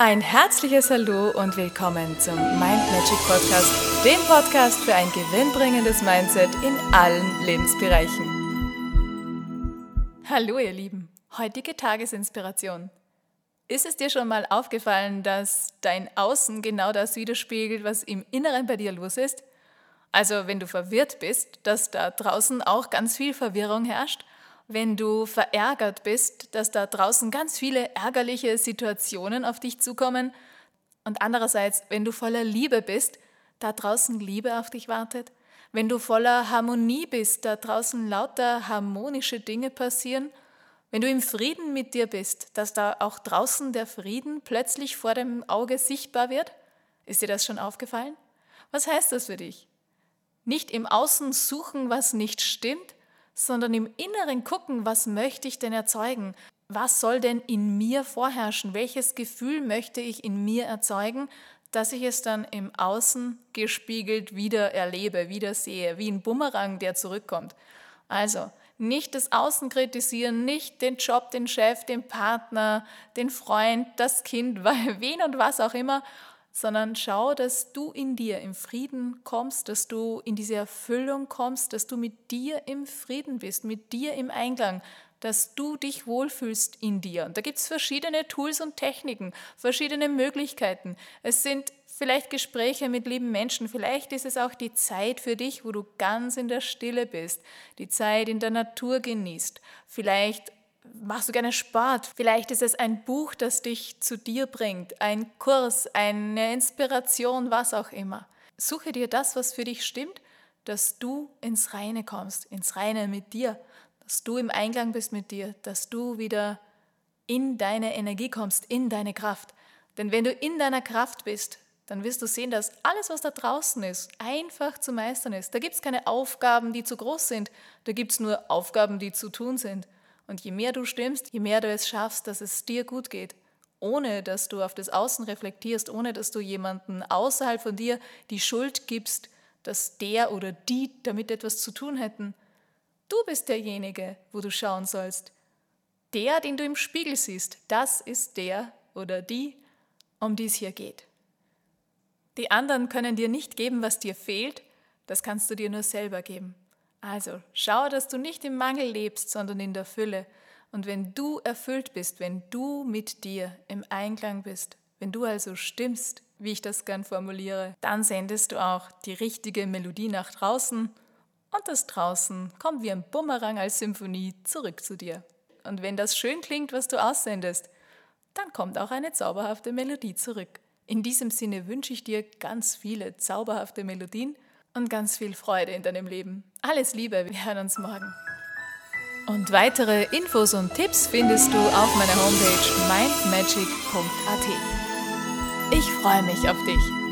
Ein herzliches Hallo und willkommen zum Mind Magic Podcast, dem Podcast für ein gewinnbringendes Mindset in allen Lebensbereichen. Hallo ihr Lieben, heutige Tagesinspiration. Ist es dir schon mal aufgefallen, dass dein Außen genau das widerspiegelt, was im Inneren bei dir los ist? Also wenn du verwirrt bist, dass da draußen auch ganz viel Verwirrung herrscht wenn du verärgert bist, dass da draußen ganz viele ärgerliche Situationen auf dich zukommen und andererseits, wenn du voller Liebe bist, da draußen Liebe auf dich wartet, wenn du voller Harmonie bist, da draußen lauter harmonische Dinge passieren, wenn du im Frieden mit dir bist, dass da auch draußen der Frieden plötzlich vor dem Auge sichtbar wird? Ist dir das schon aufgefallen? Was heißt das für dich? Nicht im Außen suchen, was nicht stimmt, sondern im Inneren gucken, was möchte ich denn erzeugen? Was soll denn in mir vorherrschen? Welches Gefühl möchte ich in mir erzeugen, dass ich es dann im Außen gespiegelt wieder erlebe, wieder sehe, wie ein Bumerang, der zurückkommt. Also nicht das Außen kritisieren, nicht den Job, den Chef, den Partner, den Freund, das Kind, wen und was auch immer, sondern schau, dass du in dir im Frieden kommst, dass du in diese Erfüllung kommst, dass du mit dir im Frieden bist, mit dir im Einklang, dass du dich wohlfühlst in dir. Und da gibt es verschiedene Tools und Techniken, verschiedene Möglichkeiten. Es sind vielleicht Gespräche mit lieben Menschen, vielleicht ist es auch die Zeit für dich, wo du ganz in der Stille bist, die Zeit in der Natur genießt, vielleicht machst du gerne Sport? Vielleicht ist es ein Buch, das dich zu dir bringt, ein Kurs, eine Inspiration, was auch immer. Suche dir das, was für dich stimmt, dass du ins Reine kommst, ins Reine mit dir, dass du im Einklang bist mit dir, dass du wieder in deine Energie kommst, in deine Kraft. Denn wenn du in deiner Kraft bist, dann wirst du sehen, dass alles, was da draußen ist, einfach zu meistern ist. Da gibt es keine Aufgaben, die zu groß sind. Da gibt es nur Aufgaben, die zu tun sind. Und je mehr du stimmst, je mehr du es schaffst, dass es dir gut geht, ohne dass du auf das Außen reflektierst, ohne dass du jemanden außerhalb von dir die Schuld gibst, dass der oder die damit etwas zu tun hätten. Du bist derjenige, wo du schauen sollst. Der, den du im Spiegel siehst, das ist der oder die, um die es hier geht. Die anderen können dir nicht geben, was dir fehlt, das kannst du dir nur selber geben. Also schau, dass du nicht im Mangel lebst, sondern in der Fülle. Und wenn du erfüllt bist, wenn du mit dir im Einklang bist, wenn du also stimmst, wie ich das gern formuliere, dann sendest du auch die richtige Melodie nach draußen und das draußen kommt wie ein Bumerang als Symphonie zurück zu dir. Und wenn das schön klingt, was du aussendest, dann kommt auch eine zauberhafte Melodie zurück. In diesem Sinne wünsche ich dir ganz viele zauberhafte Melodien und ganz viel Freude in deinem Leben. Alles Liebe, wir hören uns morgen. Und weitere Infos und Tipps findest du auf meiner Homepage mindmagic.at. Ich freue mich auf dich.